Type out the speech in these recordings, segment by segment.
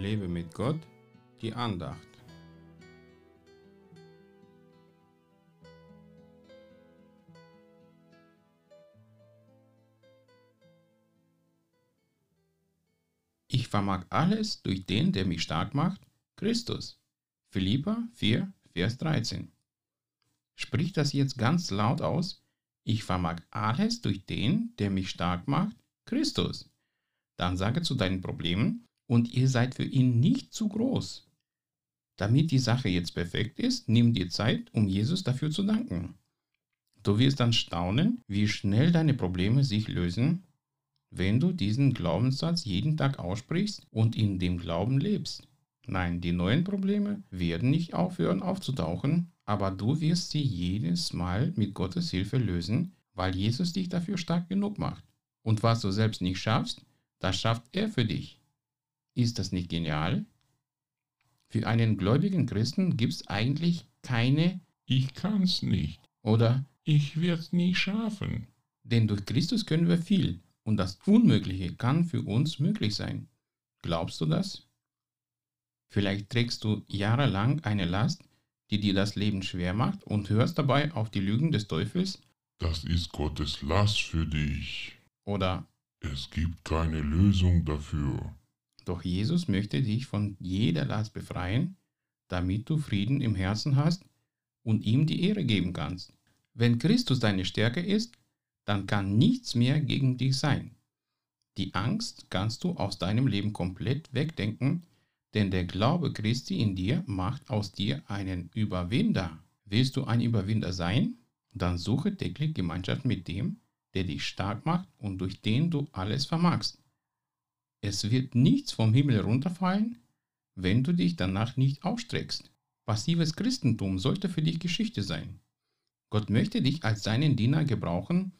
Lebe mit Gott, die Andacht. Ich vermag alles durch den, der mich stark macht, Christus. Philippa 4, Vers 13. Sprich das jetzt ganz laut aus. Ich vermag alles durch den, der mich stark macht, Christus. Dann sage zu deinen Problemen, und ihr seid für ihn nicht zu groß. Damit die Sache jetzt perfekt ist, nimm dir Zeit, um Jesus dafür zu danken. Du wirst dann staunen, wie schnell deine Probleme sich lösen, wenn du diesen Glaubenssatz jeden Tag aussprichst und in dem Glauben lebst. Nein, die neuen Probleme werden nicht aufhören aufzutauchen, aber du wirst sie jedes Mal mit Gottes Hilfe lösen, weil Jesus dich dafür stark genug macht. Und was du selbst nicht schaffst, das schafft er für dich. Ist das nicht genial? Für einen gläubigen Christen gibt es eigentlich keine Ich kann's nicht. oder Ich werd's nie schaffen. denn durch Christus können wir viel und das Unmögliche kann für uns möglich sein. Glaubst du das? Vielleicht trägst du jahrelang eine Last, die dir das Leben schwer macht und hörst dabei auf die Lügen des Teufels Das ist Gottes Last für dich. oder Es gibt keine Lösung dafür. Doch Jesus möchte dich von jeder Last befreien, damit du Frieden im Herzen hast und ihm die Ehre geben kannst. Wenn Christus deine Stärke ist, dann kann nichts mehr gegen dich sein. Die Angst kannst du aus deinem Leben komplett wegdenken, denn der Glaube Christi in dir macht aus dir einen Überwinder. Willst du ein Überwinder sein? Dann suche täglich Gemeinschaft mit dem, der dich stark macht und durch den du alles vermagst. Es wird nichts vom Himmel runterfallen, wenn du dich danach nicht ausstreckst. Passives Christentum sollte für dich Geschichte sein. Gott möchte dich als seinen Diener gebrauchen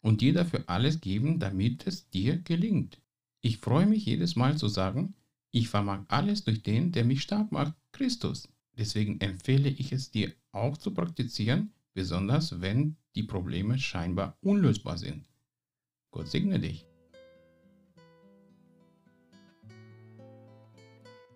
und dir dafür alles geben, damit es dir gelingt. Ich freue mich jedes Mal zu sagen, ich vermag alles durch den, der mich stark macht, Christus. Deswegen empfehle ich es dir auch zu praktizieren, besonders wenn die Probleme scheinbar unlösbar sind. Gott segne dich.